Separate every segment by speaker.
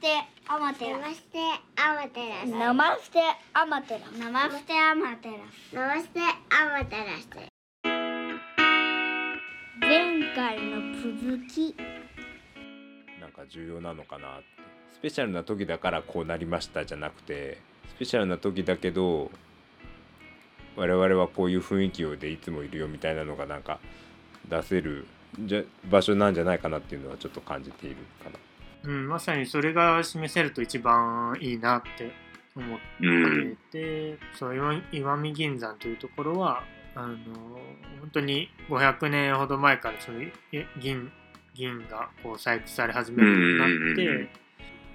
Speaker 1: テアマテラ。
Speaker 2: ナマステアマテラス
Speaker 1: ナマステアマテラ。ナマステアマテラ。
Speaker 2: ナマステアマテラス
Speaker 1: 前回の続き。
Speaker 3: なんか重要なのかなって。スペシャルな時だからこうなりましたじゃなくてスペシャルな時だけど我々はこういう雰囲気でいつもいるよみたいなのがなんか出せるじゃ場所なんじゃないかなっていうのはちょっと感じているかな。
Speaker 4: うん、まさにそれが示せると一番いいなって思ってて、そう岩岩見銀山というところはあの本当に500年ほど前からそのい銀銀がこう採掘され始めるようになって、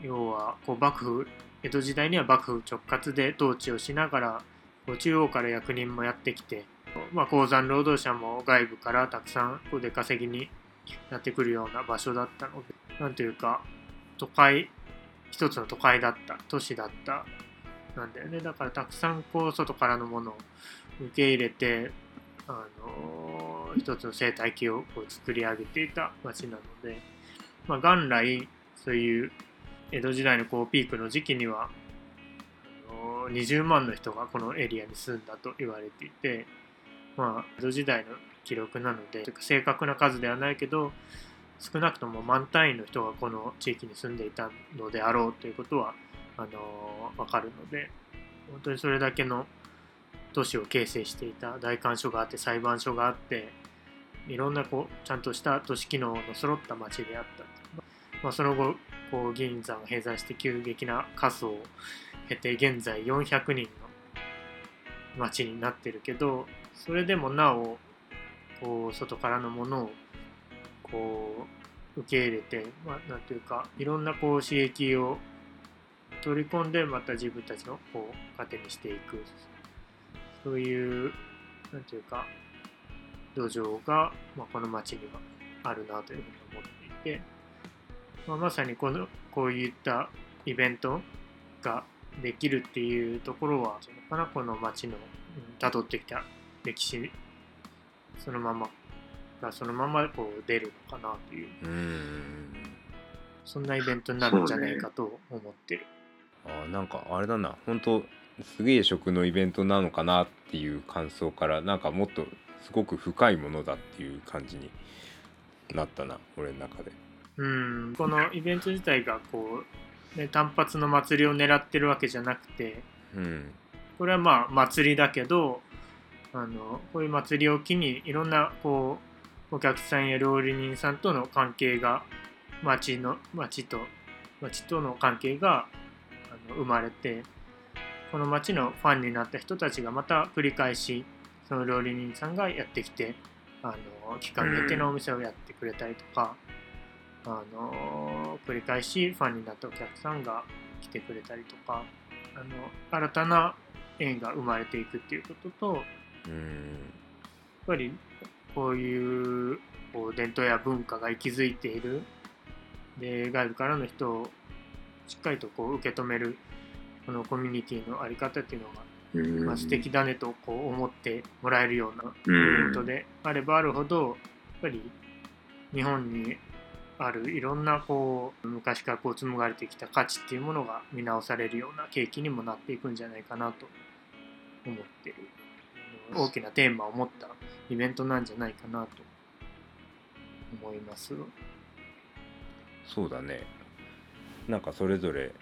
Speaker 4: 要はこう幕府江戸時代には幕府直轄で統治をしながらこう中央から役人もやってきて、まあ、鉱山労働者も外部からたくさんこう出稼ぎにやってくるような場所だったのでなんというか都会一つの都会だった都市だったなんだよね。だからたくさんこう外からのものを受け入れてあの一つの生態系をこう作り上げていた町なので、まあ、元来そういう江戸時代のこうピークの時期にはあの20万の人がこのエリアに住んだと言われていて、まあ、江戸時代の記録なので正確な数ではないけど少なくとも万単位の人がこの地域に住んでいたのであろうということはあの分かるので本当にそれだけの都市を形成していた代官所があって裁判所があっていろんなこうちゃんとした都市機能の揃った町であった、まあ、その後こう銀山を閉山して急激な過疎を経て現在400人の町になってるけどそれでもなおこう外からのものをこう受け入れて、まあ、なんていうかいろんなこう刺激を取り込んでまた自分たちのこう糧にしていく。そういうなんていうか土壌が、まあ、この町にはあるなというふうに思っていて、まあ、まさにこのこういったイベントができるっていうところはそのかなこの町のたどってきた歴史そのままがそのままこう出るのかなという。
Speaker 3: うーん。
Speaker 4: そんなイベントになるんじゃないかと思ってる。
Speaker 3: あーなんかあれだな。本当すげえ食のイベントなのかなっていう感想からなんかもっとすごく深いものだっていう感じになったな俺の中で。
Speaker 4: うん、このイベント自体がこう、ね、単発の祭りを狙ってるわけじゃなくて
Speaker 3: うん。
Speaker 4: これはまあ祭りだけどあのこういう祭りを機にいろんなこうお客さんや料理人さんとの関係が町の町と町との関係があの生まれてこの町のファンになった人たちがまた繰り返しその料理人さんがやってきてあの期間限定のお店をやってくれたりとか、あの繰り返しファンになったお客さんが来てくれたりとかあの新たな縁が生まれていくっていうこととやっ
Speaker 3: うん
Speaker 4: ぱりこういうこう伝統や文化が息づいているで外部からの人をしっかりとこう受け止めるこのコミュニティの在り方っていうのが、まあ、素敵だねとこう思ってもらえるようなイベントであればあるほどやっぱり日本にあるいろんなこう昔からこう紡がれてきた価値っていうものが見直されるような契機にもなっていくんじゃないかなと思ってる大きなテーマを持ったイベントなんじゃないかなと思います。
Speaker 3: そうだね。なんかそれぞれ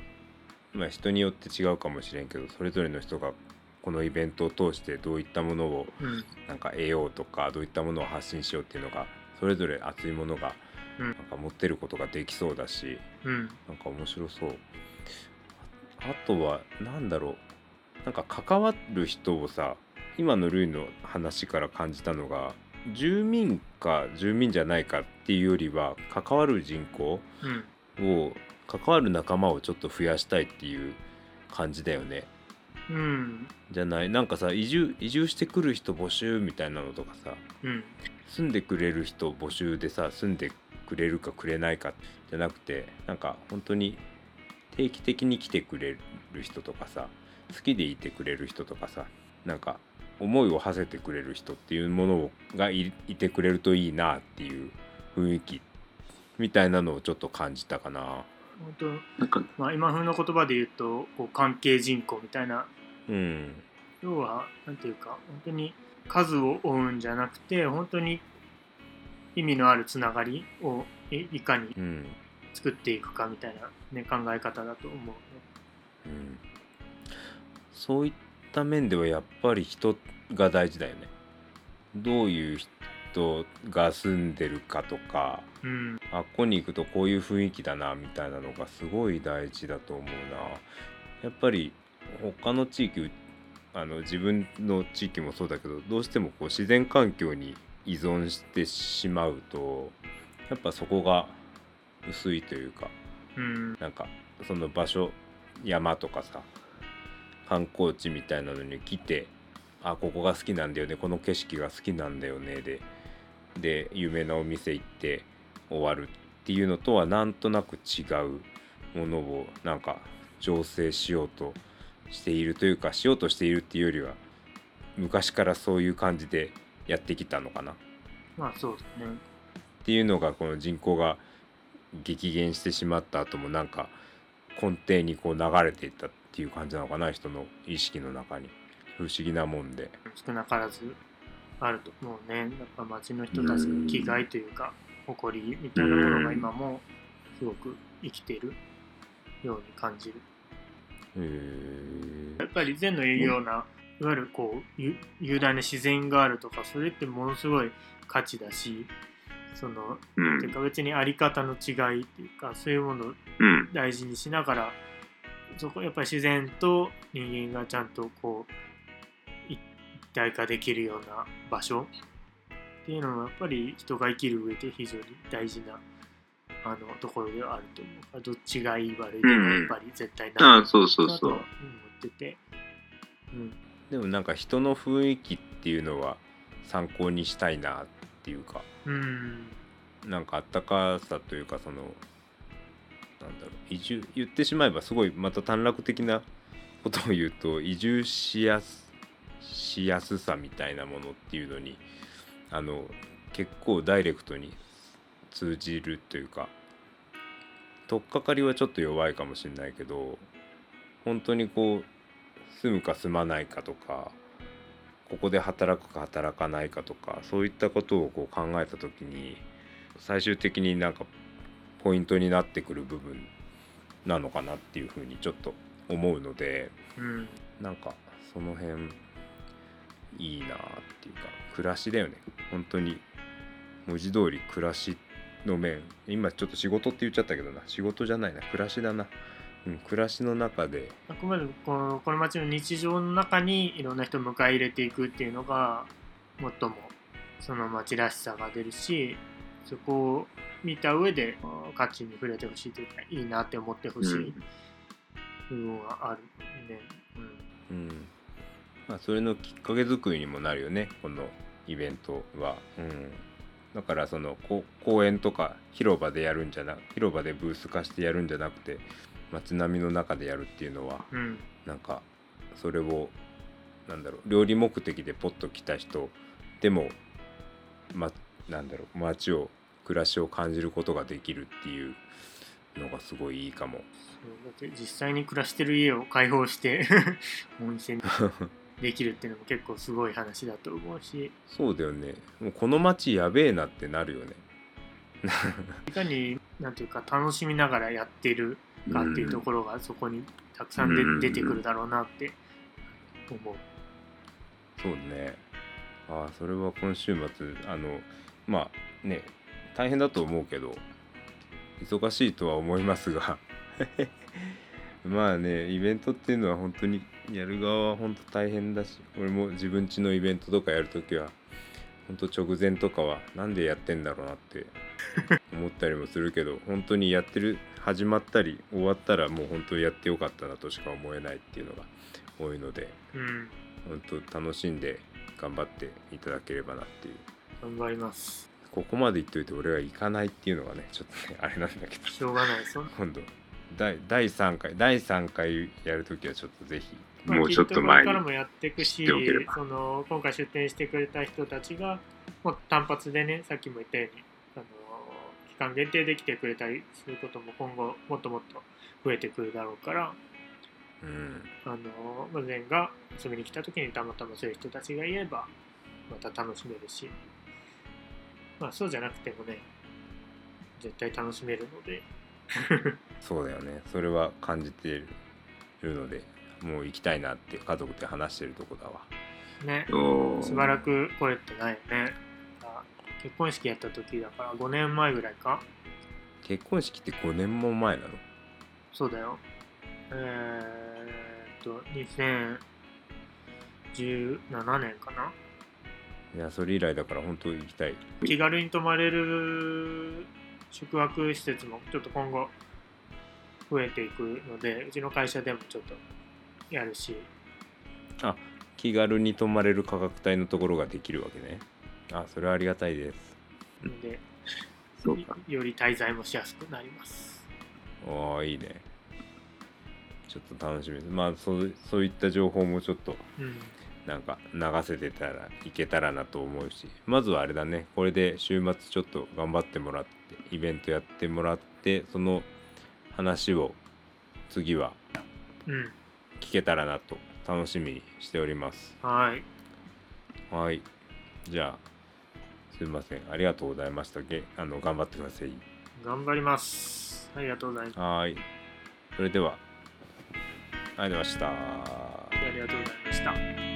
Speaker 3: まあ人によって違うかもしれんけどそれぞれの人がこのイベントを通してどういったものを
Speaker 4: うん。
Speaker 3: なんか得ようとかどういったものを発信しようっていうのがそれぞれ熱いものが
Speaker 4: うん。
Speaker 3: なんか持ってることができそうだし
Speaker 4: うん。
Speaker 3: なんか面白そう。ああとは何だろう。なんか関わる人をさ今のルイの話から感じたのが住民か住民じゃないかっていうよりは関わる人口
Speaker 4: うん。
Speaker 3: を関わる仲間をちょっと増やしたいっていう感じだよね。
Speaker 4: うん。
Speaker 3: じゃない？なんかさ移住移住してくる人募集みたいなのとかさ
Speaker 4: うん
Speaker 3: 住んでくれる人募集でさ住んでくれるかくれないかじゃなくてなんか本当に定期的に来てくれる人とかさ好きでいてくれる人とかさなんか思いを馳せてくれる人っていうものがいいてくれるといいなっていう雰囲気みたいなのをちょっと感じたかな。
Speaker 4: 本
Speaker 5: なんか、
Speaker 4: 当、まあ、今風の言葉で言うとこう関係人口みたいな
Speaker 3: うん
Speaker 4: 要はなんていうか本当に数を追うんじゃなくて本当に意味のあるつながりをいいかに
Speaker 3: うん
Speaker 4: 作っていくかみたいな、ね、考え方だと思うね。
Speaker 3: うんそういった面ではやっぱり人が大事だよね。どういう人が住んでるかとか
Speaker 4: うん。
Speaker 3: あっこに行くとこういう雰囲気だなみたいなのがすごい大事だと思うな。やっぱり他の地域あの自分の地域もそうだけどどうしてもこう自然環境に依存してしまうとやっぱそこが薄いというか
Speaker 4: うん。
Speaker 3: なんかその場所山とかさ観光地みたいなのに来てあここが好きなんだよねこの景色が好きなんだよねでで有名なお店行って終わるっていうのとはなんとなく違うものをなんか醸成しようとしているというかしようとしているっていうよりは昔からそういう感じでやってきたのかなっ
Speaker 4: まあそうだね。
Speaker 3: ていうのがこの人口が激減してしまった後もなんか根底にこう流れていったっていう感じなのかな人の意識の中に不思議なもんで
Speaker 4: 少なからずあると思うね。やっぱ町の人たちの気概というか誇りみたいなものが今もすごく生きているように感じる。
Speaker 3: へー
Speaker 4: やっぱり禅の言うような、いわゆるこうゆ雄大な自然があるとかそれってものすごい価値だしその
Speaker 5: うん
Speaker 4: ていうか別にあり方の違いっていうかそういうものを
Speaker 5: うん。
Speaker 4: 大事にしながらそこやっぱり自然と人間がちゃんとこうい一体化できるような場所。っていうのはやっぱり人が生きる上で非常に大事なあのところではあると思う。どっちがいい悪いとかやっぱり絶対
Speaker 5: あ
Speaker 4: な
Speaker 5: あ、そうそう
Speaker 4: なと思。ってて、うん、
Speaker 3: でもなんか人の雰囲気っていうのは参考にしたいなっていうか。
Speaker 4: うん。
Speaker 3: なんかあったかさというかそのなんだろう。移住言ってしまえばすごいまた短絡的なことを言うと 移住しやすしやすさみたいなものっていうのにあの結構ダイレクトに通じるというか取っかかりはちょっと弱いかもしれないけど本当にこう住むか住まないかとかここで働くか働かないかとかそういったことをこう考えた時に最終的になんかポイントになってくる部分なのかなっていうふうにちょっと思うので
Speaker 4: うん。
Speaker 3: なんかその辺いいなっていうか暮らしだよね。本当に文字通り暮らしの面。今ちょっと仕事って言っちゃったけどな。仕事じゃないな。暮らしだな、うん、暮らしの中で
Speaker 4: あくまでもこのこの街の日常の中にいろんな人を迎え入れていくっていうのが最もその街らしさが出るしそこを見た上であ価値に触れてほしいというかいいなって思ってほしい。部分はあるね。うん。
Speaker 3: うん。まあ、それのきっかけ作りにもなるよねこのイベントは、うん、だからそのこ公園とか広場でやるんじゃな広場でブース化してやるんじゃなくて街並みの中でやるっていうのは
Speaker 4: うん。
Speaker 3: なんかそれをなんだろう料理目的でポッと来た人でも、ま、なんだろう街を暮らしを感じることができるっていうのがすごいいいかも。
Speaker 4: そうだって実際に暮らしてる家を開放してお店にできるっていうのも結構すごい話だと思うし
Speaker 3: そうだよねもうこの街やべえなってなるよね。
Speaker 4: いかになんていうか楽しみながらやってるかっていうところがそこにたくさんで
Speaker 5: うん
Speaker 4: 出てくるだろうなって思う。
Speaker 3: そうね。ああ、それは今週末、あの、まあね、大変だと思うけど、忙しいとは思いますが、まあね、イベントっていうのは本当にやる側は本当大変だし、俺も自分家のイベントとかやるときは、本当直前とかはなんでやってんだろうなって 思ったりもするけど、本当にやってる、始まったり終わったらもう本当にやってよかったなとしか思えないっていうのが多いので、
Speaker 4: うん、
Speaker 3: 本当楽しんで頑張っていただければなっていう
Speaker 4: 頑張ります。
Speaker 3: ここまで言っといて俺は行かないっていうのがねちょっとねあれなんだけど。
Speaker 4: しょうがない。そん
Speaker 3: 今度第第3回第3回やるときはちょっとぜひ。
Speaker 4: まあ
Speaker 5: もうちょっと前
Speaker 4: からもやっていくしその今回出店してくれた人たちがもう単発でねさっきも言ったようにあの期間限定で来てくれたりすることも今後もっともっと増えてくるだろうから
Speaker 3: うん。
Speaker 4: あのまあ善が遊びに来た時にたまたまそういう人たちがいればまた楽しめるしまあそうじゃなくてもね絶対楽しめるので。
Speaker 3: そうだよね。それは感じているのでもう行きたいなって家族で話してるとこだわ。
Speaker 4: ね。しばらく来れてないよね。結婚式やった時だから5年前ぐらいか。
Speaker 3: 結婚式って5年も前なの？
Speaker 4: そうだよ。えー、っと2017年かない
Speaker 3: やそれ以来だから本当行きたい。
Speaker 4: 気軽に泊まれる宿泊施設もちょっと今後増えていくのでうちの会社でもちょっとやるし。
Speaker 3: 気軽に泊まれる価格帯のところができるわけね。あそれはありがたいです。
Speaker 4: ので
Speaker 5: そうか。
Speaker 4: より滞在もしやすくなります。
Speaker 3: ああいいね。ちょっと楽しみです。まあそうそういった情報もちょっと
Speaker 4: うん
Speaker 3: なんか流せてたらいけたらなと思うしまずはあれだね。これで週末ちょっと頑張ってもらってイベントやってもらってその話を次は
Speaker 4: うん。
Speaker 3: 聞けたらなと楽しみにしております。
Speaker 4: はい。
Speaker 3: はい。じゃあすいません。ありがとうございました。げあの頑張ってください。
Speaker 4: 頑張ります。ありがとうございます。
Speaker 3: はい。それでは。ありがとうございました。
Speaker 4: ありがとうございました